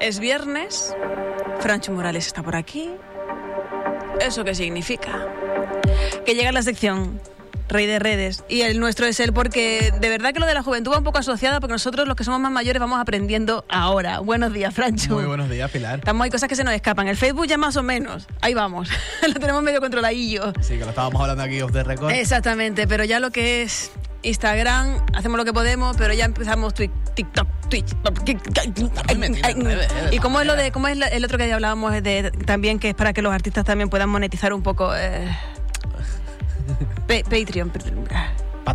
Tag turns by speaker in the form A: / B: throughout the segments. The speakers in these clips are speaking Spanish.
A: Es viernes, Francho Morales está por aquí. ¿Eso qué significa? Que llega la sección Rey de Redes. Y el nuestro es él porque de verdad que lo de la juventud va un poco asociada porque nosotros los que somos más mayores vamos aprendiendo ahora. Buenos días, Francho.
B: Muy buenos días, Pilar.
A: Estamos, hay cosas que se nos escapan. El Facebook ya más o menos. Ahí vamos. lo tenemos medio controladillo.
B: Sí, que lo estábamos hablando aquí off the record.
A: Exactamente, pero ya lo que es Instagram, hacemos lo que podemos, pero ya empezamos TikTok, Twitch. Y cómo es lo de, cómo es el otro que ya hablábamos de también que es para que los artistas también puedan monetizar un poco eh, Pa-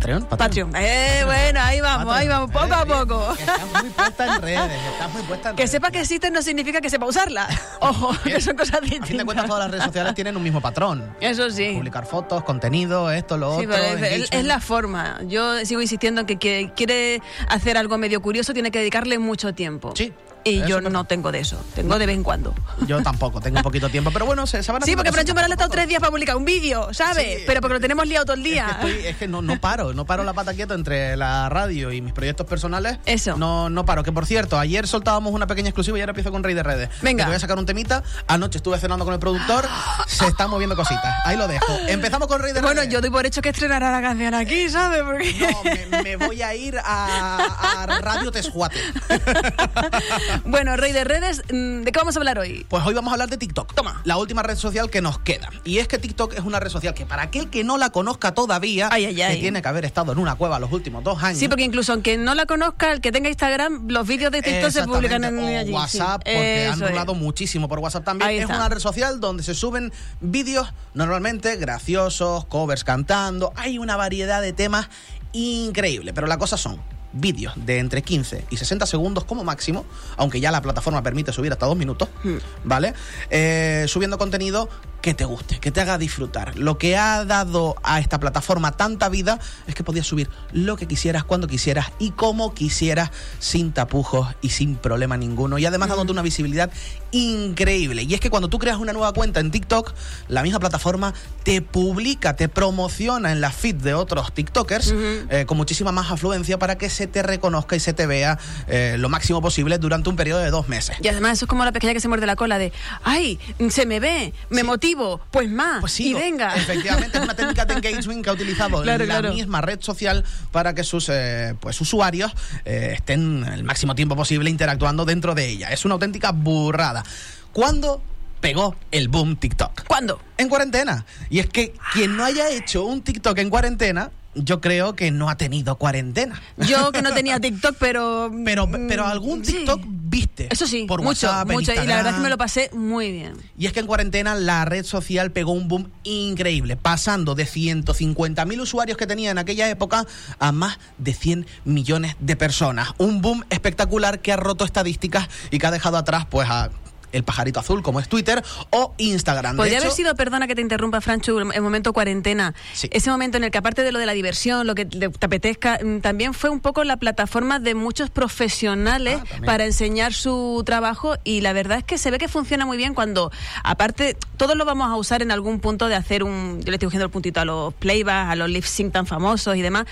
A: Patreon.
B: Patreon.
A: Patreon. Eh, bueno, ahí vamos, ahí vamos, poco a
B: Eh,
A: poco.
B: que Estás muy puesta en redes, estás muy puesta en
A: Que
B: redes.
A: sepa que existen no significa que sepa usarla. Ojo, que son cosas
B: A fin de cuentas,
A: distintas.
B: todas las redes sociales tienen un mismo patrón.
A: Eso sí.
B: Publicar fotos, contenido, esto, lo
A: Sí,
B: otro.
A: pero es, es-
B: engagement.
A: es la forma. Yo sigo insistiendo en que, que quiere hacer algo medio curioso, tiene que dedicarle mucho tiempo.
B: Sí,
A: Y
B: eso
A: yo no tengo de eso. Tengo de vez en cuando.
B: Yo tampoco, tengo un poquito de tiempo. Pero bueno, se, se van
A: Sí,
B: haciendo
A: porque Francho Morales ha estado
B: a
A: tres días para publicar un vídeo, ¿sabes?
B: Sí.
A: pero porque lo tenemos liado todo el día.
B: Es que, estoy- es que no, no paro, no paro la pata quieto entre la radio y mis proyectos personales.
A: Eso.
B: No, no paro. Que por cierto, ayer soltábamos una pequeña exclusiva y ahora empiezo con Rey de Redes.
A: Venga.
B: Te voy a sacar un temita. Anoche estuve cenando con el productor. Se están moviendo cositas. Ahí lo dejo. Empezamos con Rey de
A: Bueno,
B: Redes.
A: yo doy por hecho que estrenará la canción aquí, ¿sabes? Porque...
B: No, me, me voy a ir a, a Radio Teshuate.
A: bueno, Rey de Redes, mm, ¿de qué vamos a hablar hoy?
B: Pues hoy vamos a hablar de TikTok.
A: Toma.
B: La última red social que nos queda. Y es que TikTok es una red social que para aquel que no la conozca todavía,
A: Ay, ay, ay.
B: que tiene que haber estado en una cueva los últimos dos años.
A: Sí, porque incluso aunque no la conozca, el que tenga Instagram, los vídeos de TikTok se publican en
B: o
A: allí. sí.
B: WhatsApp, porque han
A: Eso
B: rolado muchísimo por WhatsApp también.
A: Ahí
B: es
A: está.
B: una red social donde se suben vídeos normalmente graciosos, covers cantando. Hay una variedad de temas increíble, pero la cosa son vídeos de entre 15 y 60 segundos como máximo, aunque ya la plataforma permite subir hasta dos minutos,
A: Hmm.
B: ¿vale? Eh, subiendo contenido que te guste, que te haga disfrutar. Lo que ha dado a esta plataforma tanta vida es que podías subir lo que quisieras, cuando quisieras y como quisieras, sin tapujos y sin problema ninguno. Y además dándote una visibilidad increíble. Y es que cuando tú creas una nueva cuenta en TikTok, la misma plataforma te publica, te promociona en la feed de otros TikTokers eh, con muchísima más afluencia para que se te reconozca y se te vea eh, lo máximo posible durante un periodo de dos meses.
A: Y además eso es como la pequeña que se muerde la cola de, ay, se me ve, me
B: Sí.
A: motivo, pues más,
B: Pues
A: y
B: sigo.
A: venga.
B: Efectivamente, es una técnica de engagement que ha utilizado
A: Claro,
B: la
A: claro.
B: misma red social para que sus eh, pues, usuarios eh, estén el máximo tiempo posible interactuando dentro de ella. Es una auténtica burrada. ¿Cuándo pegó el boom TikTok?
A: ¿Cuándo?
B: En cuarentena. Y es que quien no haya hecho un TikTok en cuarentena, yo creo que no ha tenido cuarentena.
A: Yo que no tenía TikTok, pero...
B: Pero,
A: mm,
B: pero algún
A: sí.
B: TikTok viste.
A: Eso sí,
B: por
A: mucho,
B: WhatsApp,
A: mucho. Y la verdad es que me lo pasé muy bien.
B: Y es que en cuarentena la red social pegó un boom increíble, pasando de 150.000 usuarios que tenía en aquella época a más de 100 millones de personas. Un boom espectacular que ha roto estadísticas y que ha dejado atrás pues a el pajarito azul como es Twitter o Instagram.
A: Podría
B: hecho,
A: haber sido, perdona que te interrumpa, Franchu, el momento cuarentena.
B: Sí.
A: Ese momento en el que, aparte de lo de la diversión, lo que te te apetezca, mm, también fue un poco la plataforma de muchos profesionales
B: Ah,
A: para enseñar su trabajo. Y la verdad es que se ve que funciona muy bien cuando, aparte, todos lo vamos a usar en algún punto de hacer un. Yo le estoy cogiendo el puntito a los playbacks, a los lip sync tan famosos y demás.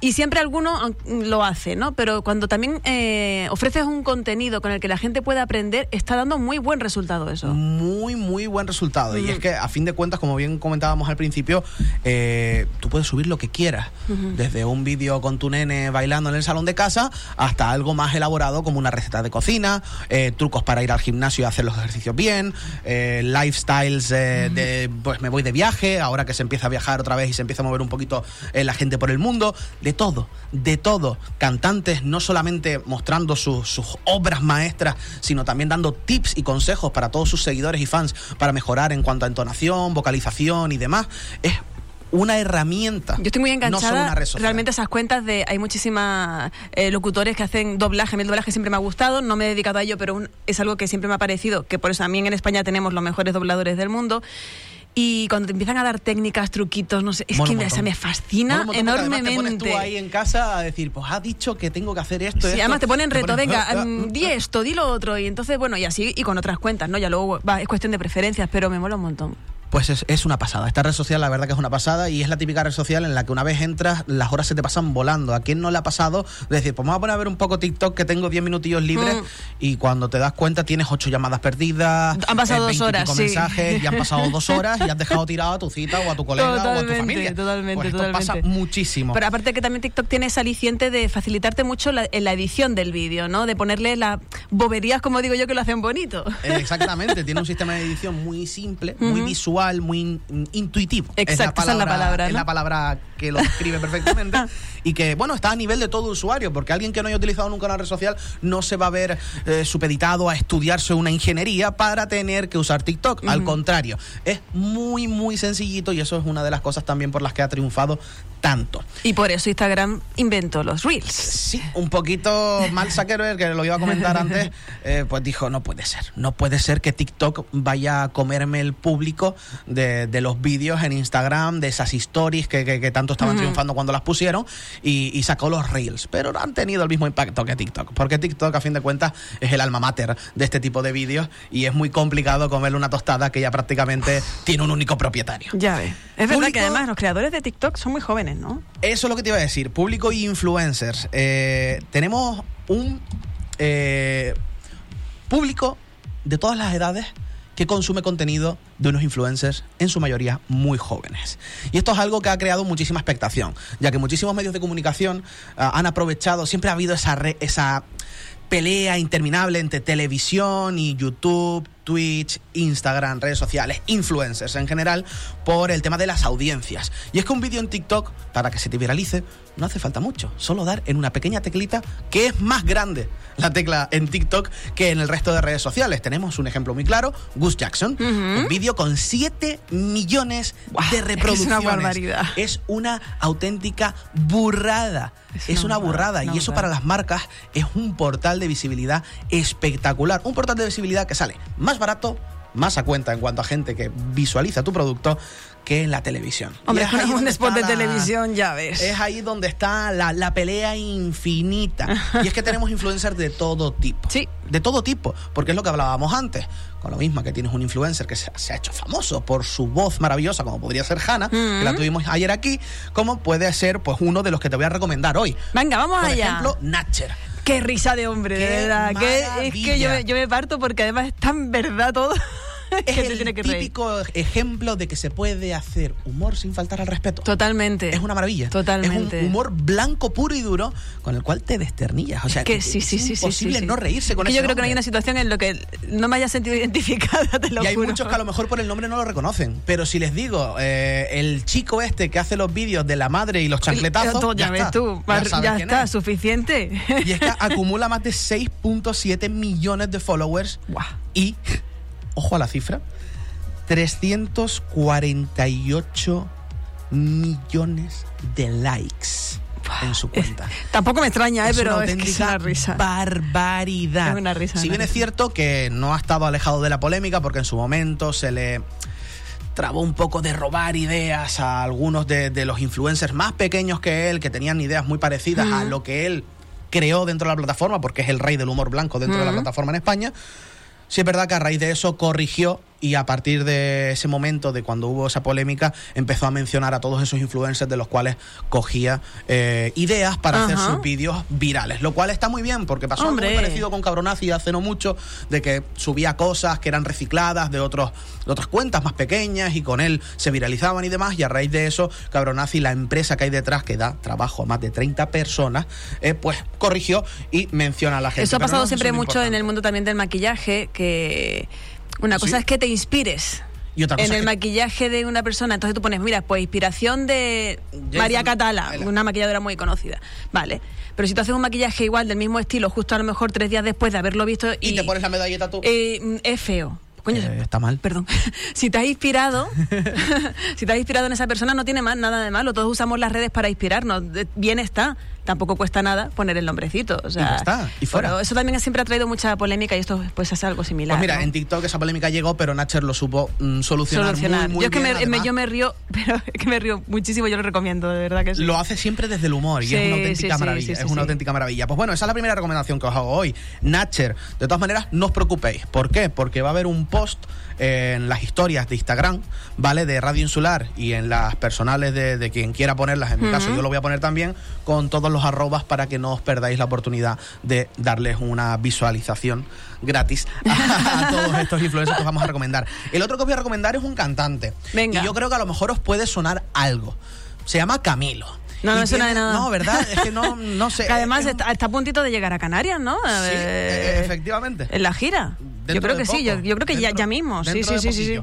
A: Y siempre alguno lo hace, ¿no? Pero cuando también eh, ofreces un contenido con el que la gente puede aprender, está dando muy buen resultado eso.
B: muy, muy buen resultado. Y es que, a fin de cuentas, como bien comentábamos al principio, eh, tú puedes subir lo que quieras. Desde un vídeo con tu nene bailando en el salón de casa hasta algo más elaborado como una receta de cocina, eh, trucos para ir al gimnasio y hacer los ejercicios bien, eh, lifestyles eh, de, pues me voy de viaje, ahora que se empieza a viajar otra vez y se empieza a mover un poquito eh, la gente por el mundo. De todo, de todo. Cantantes no solamente mostrando sus- sus obras maestras, sino también dando tips y consejos para todos sus seguidores y fans para mejorar en cuanto a entonación, vocalización y demás. Es una herramienta.
A: Yo estoy muy
B: no solo
A: enganchada.
B: social.
A: realmente esas cuentas de hay muchísimas eh, locutores que hacen doblaje. A mí el doblaje siempre me ha gustado, no me he dedicado a ello, pero un- es algo que siempre me ha parecido, que por eso también en España tenemos los mejores dobladores del mundo. Y cuando te empiezan a dar técnicas, truquitos, no sé, es que me, me fascina enormemente.
B: Te pones tú ahí en casa a decir, pues ha dicho que tengo que hacer esto.
A: Sí,
B: esto.
A: además te ponen reto, venga, mm, di esto, di lo otro, y entonces, bueno, y así, y con otras cuentas, ¿no? Ya luego va, es cuestión de preferencias, pero me mola un montón.
B: Pues es, es, una pasada. Esta red social, la verdad que es una pasada y es la típica red social en la que una vez entras, las horas se te pasan volando. ¿A quién no le ha pasado? De decir, pues vamos a poner a ver un poco TikTok que tengo 10 minutillos libres mm. y cuando te das cuenta tienes ocho llamadas perdidas.
A: Han pasado dos horas. Sí.
B: mensajes y han pasado dos horas y has dejado tirado a tu cita o a tu colega
A: o
B: a tu familia.
A: Totalmente,
B: pues esto
A: totalmente.
B: pasa muchísimo.
A: Pero aparte que también TikTok tiene esa aliciente de facilitarte mucho la, en la edición del vídeo, ¿no? De ponerle las boberías, como digo yo, que lo hacen bonito.
B: Exactamente, tiene un sistema de edición muy simple, muy visual, muy intuitivo.
A: Exacto,
B: es la palabra,
A: esa es la palabra.
B: Es la palabra que lo describe perfectamente. y que, bueno, está a nivel de todo usuario, porque alguien que no haya utilizado nunca una red social no se va a ver eh, supeditado a estudiarse una ingeniería para tener que usar TikTok. Uh -huh. Al contrario, es muy, muy sencillito y eso es una de las cosas también por las que ha triunfado tanto.
A: Y por eso Instagram inventó los Reels.
B: Sí, un poquito mal Zuckerberg, que lo iba a comentar antes, eh, pues dijo, no puede ser, no puede ser que TikTok vaya a comerme el público de, de los vídeos en Instagram, de esas stories que, que, que tanto estaban uh -huh. triunfando cuando las pusieron, y, y, sacó los Reels, pero no han tenido el mismo impacto que TikTok, porque TikTok a fin de cuentas es el alma mater de este tipo de vídeos y es muy complicado comerle una tostada que ya prácticamente tiene un único propietario.
A: Ya ves. Es verdad que además los creadores de TikTok son muy jóvenes, ¿no?
B: Eso es lo que te iba a decir, público y influencers. Eh, tenemos un eh, público de todas las edades que consume contenido de unos influencers, en su mayoría muy jóvenes. Y esto es algo que ha creado muchísima expectación, ya que muchísimos medios de comunicación uh, han aprovechado, siempre ha habido esa, re, esa pelea interminable entre televisión y YouTube, Twitch, Instagram, redes sociales, influencers en general, por el tema de las audiencias. Y es que un vídeo en TikTok, para que se te viralice, no hace falta mucho, solo dar en una pequeña teclita que es más grande la tecla en TikTok que en el resto de redes sociales. Tenemos un ejemplo muy claro, Gus Jackson, uh -huh. un vídeo con 7 millones wow, de reproducciones.
A: Es una barbaridad.
B: Es una auténtica burrada. Es, es una, una, burrada. Una y eso para las marcas es un portal de visibilidad espectacular. Un portal de visibilidad que sale más barato, más a cuenta en cuanto a gente que visualiza tu producto que en la televisión.
A: Hombre, es un spot de la, televisión, ya ves.
B: Es ahí donde está la, la pelea infinita. y es que tenemos influencers de todo tipo.
A: Sí.
B: De todo tipo, porque es lo que hablábamos antes. Con lo mismo que tienes un influencer que se, se ha hecho famoso por su voz maravillosa, como podría ser Hannah, mm -hmm. que la tuvimos ayer aquí, como puede ser pues uno de los que te voy a recomendar hoy.
A: Venga, vamos
B: por
A: allá.
B: Por ejemplo, Natcher.
A: Qué risa de hombre,
B: Qué
A: de verdad. Que, es que yo, yo me parto porque además es tan verdad todo.
B: es el tiene que típico reír. ejemplo de que se puede hacer humor sin faltar al respeto.
A: Totalmente.
B: Es una maravilla.
A: Totalmente.
B: Es un humor blanco, puro y duro, con el cual te desternillas. O sea,
A: que sí, sí,
B: es
A: sí,
B: imposible
A: sí,
B: no reírse con
A: es que
B: ese
A: Yo creo
B: nombre.
A: que no hay una situación en la que no me haya sentido identificada, te lo
B: Y hay
A: juro.
B: muchos que a lo mejor por el nombre no lo reconocen. Pero si les digo, eh, el chico este que hace los vídeos de la madre y los chancletazos.
A: Todo, ya, ya, ves
B: está,
A: tú,
B: ya,
A: ya está, es. suficiente.
B: Y es que acumula más de 6.7 millones de followers.
A: Wow.
B: Y, ojo a la cifra, 348 millones de likes en su cuenta.
A: Tampoco me extraña, ¿eh?
B: es
A: pero
B: una
A: es que es una risa.
B: Barbaridad.
A: Es una risa.
B: Si bien es cierto que no ha estado alejado de la polémica porque en su momento se le trabó un poco de robar ideas a algunos de, de los influencers más pequeños que él, que tenían ideas muy parecidas uh -huh. a lo que él creó dentro de la plataforma, porque es el rey del humor blanco dentro uh -huh. de la plataforma en España. Sí es verdad que a raíz de eso corrigió y a partir de ese momento, de cuando hubo esa polémica, empezó a mencionar a todos esos influencers de los cuales cogía eh, ideas para Ajá. hacer sus vídeos virales, lo cual está muy bien porque pasó algo muy parecido con Cabronazi hace no mucho, de que subía cosas que eran recicladas de, otros, de otras cuentas más pequeñas y con él se viralizaban y demás y a raíz de eso Cabronazi, la empresa que hay detrás que da trabajo a más de 30 personas, eh, pues corrigió y menciona a la gente.
A: Eso ha pasado
B: no,
A: siempre mucho en el mundo también del maquillaje, que una cosa ¿Sí? es que te inspires.
B: Y otra cosa
A: en el
B: que...
A: maquillaje de una persona, entonces tú pones, mira, pues inspiración de Jason, María Catala, una maquilladora muy conocida. Vale. Pero si tú haces un maquillaje igual, del mismo estilo, justo a lo mejor tres días después de haberlo visto.
B: Y, y te pones la medalleta tú.
A: Eh, es feo. Coño,
B: eh, está mal.
A: Perdón. si te has inspirado, si te has inspirado en esa persona, no tiene más, nada de malo. Todos usamos las redes para inspirarnos. Bien está. tampoco cuesta nada poner el nombrecito. O sea,
B: Y ya está, y fuera.
A: eso también siempre ha traído mucha polémica y esto pues es algo similar.
B: Pues mira,
A: ¿no?
B: en TikTok esa polémica llegó, pero Natcher lo supo mm, solucionar,
A: solucionar.
B: muy, muy
A: yo es que
B: bien,
A: me, me- yo me río, pero es que me río muchísimo, yo lo recomiendo, de verdad que sí.
B: Lo hace siempre desde el humor y
A: Sí,
B: es una auténtica
A: sí,
B: maravilla.
A: sí,
B: es una auténtica maravilla. Pues bueno, esa es la primera recomendación que os hago hoy. Natcher, de todas maneras, no os preocupéis. ¿Por qué? Porque va a haber un post en las historias de Instagram, ¿vale? De Radio Insular y en las personales de, de quien quiera ponerlas. En mi caso, yo lo voy a poner también con todos los arrobas para que no os perdáis la oportunidad de darles una visualización gratis a, a todos estos influencers que os vamos a recomendar. El otro que os voy a recomendar es un cantante.
A: Venga.
B: Y yo creo que a lo mejor os puede sonar algo. Se llama Camilo.
A: No, no suena de nada.
B: No, ¿verdad? Es que no, no sé.
A: Que además
B: es
A: está, está a puntito de llegar a Canarias, ¿no?
B: Sí,
A: Eh,
B: eh, efectivamente.
A: En la gira. Yo creo que sí, yo, yo creo que ya,
B: Dentro-
A: ya mismo. Sí, sí, sí, sí.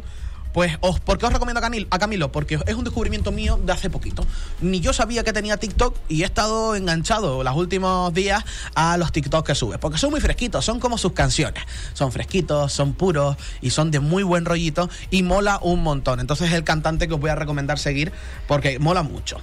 B: Pues, os, ¿por qué os recomiendo a Camilo? a Camilo? Porque es un descubrimiento mío de hace poquito. Ni yo sabía que tenía TikTok y he estado enganchado los últimos días a los TikToks que sube. Porque son muy fresquitos, son como sus canciones. Son fresquitos, son puros y son de muy buen rollito y mola un montón. Entonces es el cantante que os voy a recomendar seguir porque mola mucho.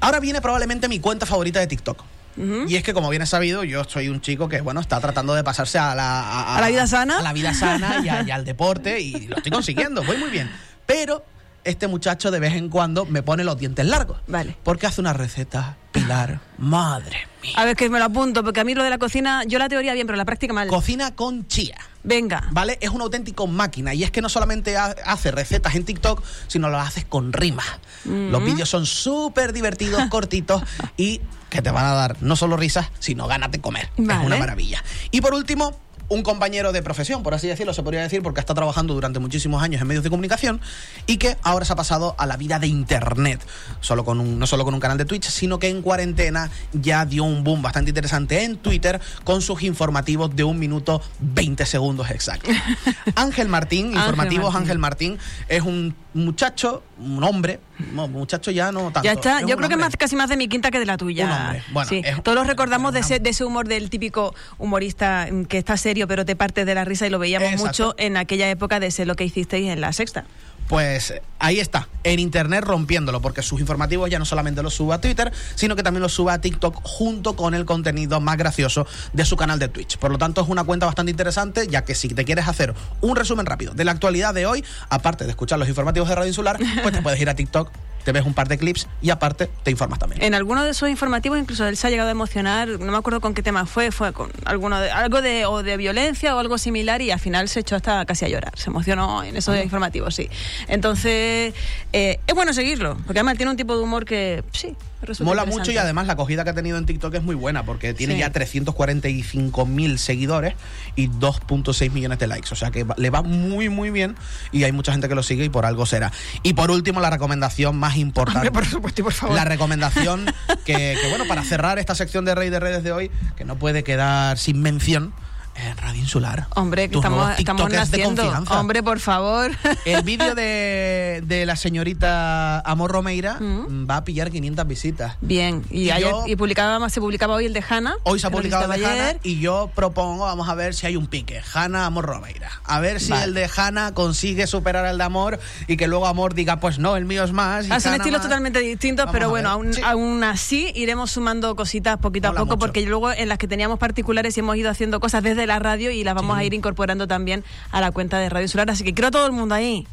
B: Ahora viene probablemente mi cuenta favorita de TikTok. Y es que, como bien es sabido, yo soy un chico que, bueno, está tratando de pasarse a la...
A: ¿A la vida sana?
B: A la vida sana y, a- y al deporte y lo estoy consiguiendo, voy muy bien. Pero este muchacho de vez en cuando me pone los dientes largos.
A: Vale.
B: Porque hace una receta, Pilar, madre mía.
A: A ver, que me lo apunto, porque a mí lo de la cocina, yo la teoría bien, pero la práctica mal.
B: Cocina con chía.
A: Venga.
B: ¿Vale? Es un auténtico máquina. Y es que no solamente ha- hace recetas en TikTok, sino lo hace con rimas. Los vídeos son súper divertidos, cortitos y que te van a dar no solo risas, sino ganas de comer.
A: Vale.
B: Es una maravilla. Y por último. Un compañero de profesión, por así decirlo, se podría decir, porque está trabajando durante muchísimos años en medios de comunicación y que ahora se ha pasado a la vida de Internet. Solo con un, no solo con un canal de Twitch, sino que en cuarentena ya dio un boom bastante interesante en Twitter con sus informativos de un minuto 20 segundos exactos. Ángel Martín,
A: Ángel
B: informativos
A: Martín.
B: Ángel Martín, es un muchacho, un hombre, no, muchacho ya no tanto.
A: Ya está,
B: es
A: yo creo que más, casi más de mi quinta que de la tuya.
B: Un hombre. Bueno,
A: Sí.
B: es-
A: Todos recordamos de ese, de ese humor del típico humorista mm, que está serio pero te parte de la risa y lo veíamos
B: Exacto.
A: mucho en aquella época de sé lo que hicisteis en la sexta.
B: Pues ahí está, en internet rompiéndolo, porque sus informativos ya no solamente los sube a Twitter, sino que también los sube a TikTok junto con el contenido más gracioso de su canal de Twitch. Por lo tanto, es una cuenta bastante interesante, ya que si te quieres hacer un resumen rápido de la actualidad de hoy, aparte de escuchar los informativos de Radio Insular, pues te puedes ir a TikTok, te ves un par de clips y aparte te informas también.
A: En alguno de sus informativos incluso él se ha llegado a emocionar, no me acuerdo con qué tema fue, fue con alguno de, algo de, o de violencia o algo similar y al final se echó hasta casi a llorar, se emocionó en esos informativos, sí. Entonces, eh, es bueno seguirlo, porque además tiene un tipo de humor que sí, resulta
B: Mola mucho y además la acogida que ha tenido en TikTok es muy buena porque tiene
A: Sí.
B: ya 345 mil seguidores y 2.6 millones de likes. O sea que le va muy, muy bien y hay mucha gente que lo sigue y por algo será. Y por último, la recomendación más importante.
A: Hombre, por supuesto y por favor.
B: La recomendación que, que, bueno, para cerrar esta sección de Rey de Redes de hoy, que no puede quedar sin mención, en Radio Insular.
A: Hombre, que estamos, estamos naciendo. Hombre, por favor.
B: El vídeo de, de la señorita Amor Romeira
A: Mm.
B: va a pillar 500 visitas.
A: Bien, y,
B: Y
A: ayer,
B: yo-
A: y publicaba, se publicaba hoy el de Hanna.
B: Hoy se ha publicado el de Hanna y yo propongo, vamos a ver si hay un pique. Hanna, Amor, Romeira. A ver si
A: Vale.
B: el de Hanna consigue superar al de Amor y que luego Amor diga, pues no, el mío es más. y
A: Ah, son
B: Hanna
A: estilos
B: más.
A: totalmente distintos,
B: Vamos
A: pero
B: a
A: bueno, aún,
B: Sí.
A: aún así iremos sumando cositas poquito a
B: Mola
A: poco,
B: mucho.
A: porque luego en las que teníamos particulares hemos ido haciendo cosas desde la radio y las vamos a ir incorporando también a la cuenta de Radio Solar. Así que quiero a todo el mundo ahí.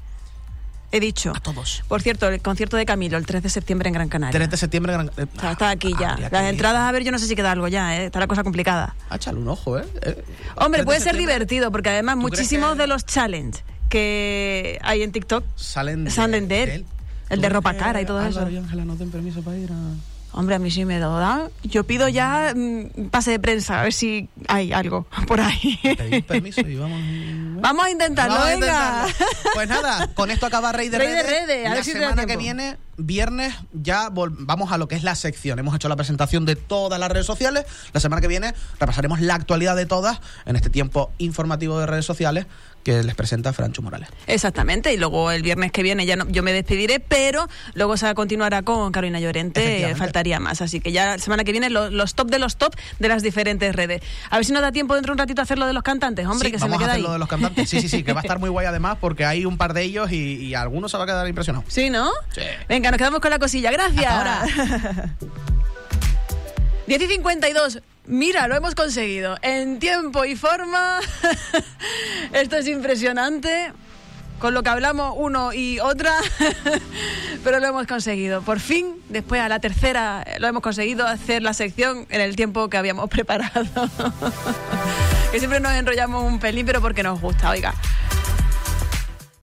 A: He dicho.
B: A todos.
A: Por cierto, el concierto de Camilo, el 3 de septiembre en Gran Canaria.
B: 3 de septiembre. Gran- eh,
A: O sea, está aquí
B: ah,
A: ya. Las entradas, a ver, yo no sé si queda algo ya, ¿eh? está la cosa complicada.
B: Ah, échale un ojo, ¿eh? Eh, 3
A: Hombre,
B: de
A: puede ser divertido, porque además
B: ¿Tú crees
A: muchísimos
B: que-
A: de los challenges que hay en TikTok
B: Salen de,
A: Salen de él. El
B: ¿Tú
A: de ropa cara y todo eso.
B: Ángela nos den permiso para ir a...
A: Hombre, a mí sí me lo dan. Yo pido ya mm, pase de prensa, a ver si hay algo por ahí.
B: Permiso y vamos...
A: Vamos a intentarlo,
B: Vamos a
A: venga.
B: intentarlo. Pues nada, con esto acaba Rey de
A: Rey de
B: Redes.
A: Redes, a
B: la
A: ver si
B: semana que viene, viernes, ya vamos a lo que es la sección. Hemos hecho la presentación de todas las redes sociales. La semana que viene repasaremos la actualidad de todas en este tiempo informativo de redes sociales que les presenta Francho Morales.
A: Exactamente, y luego el viernes que viene ya no- yo me despediré, pero luego se continuará con Carolina Llorente, faltaría más. Así que ya la semana que viene lo- los top de los top de las diferentes redes. A ver si nos da tiempo dentro de un ratito a hacer lo de los cantantes, hombre,
B: Sí,
A: que se
B: vamos
A: me
B: a
A: queda
B: hacer
A: ahí.
B: lo de los cantantes. Sí, sí, sí, que va a estar muy guay además porque hay un par de ellos y, y alguno se va a quedar impresionado.
A: Sí, ¿no?
B: Sí.
A: Venga, nos quedamos con la cosilla. Gracias.
B: Hasta ahora.
A: 10 y 52. Mira, lo hemos conseguido. En tiempo y forma. Esto es impresionante. Con lo que hablamos uno y otra. Pero lo hemos conseguido. Por fin, después a la tercera, lo hemos conseguido hacer la sección en el tiempo que habíamos preparado. que siempre nos enrollamos un pelín, pero porque nos gusta, oiga.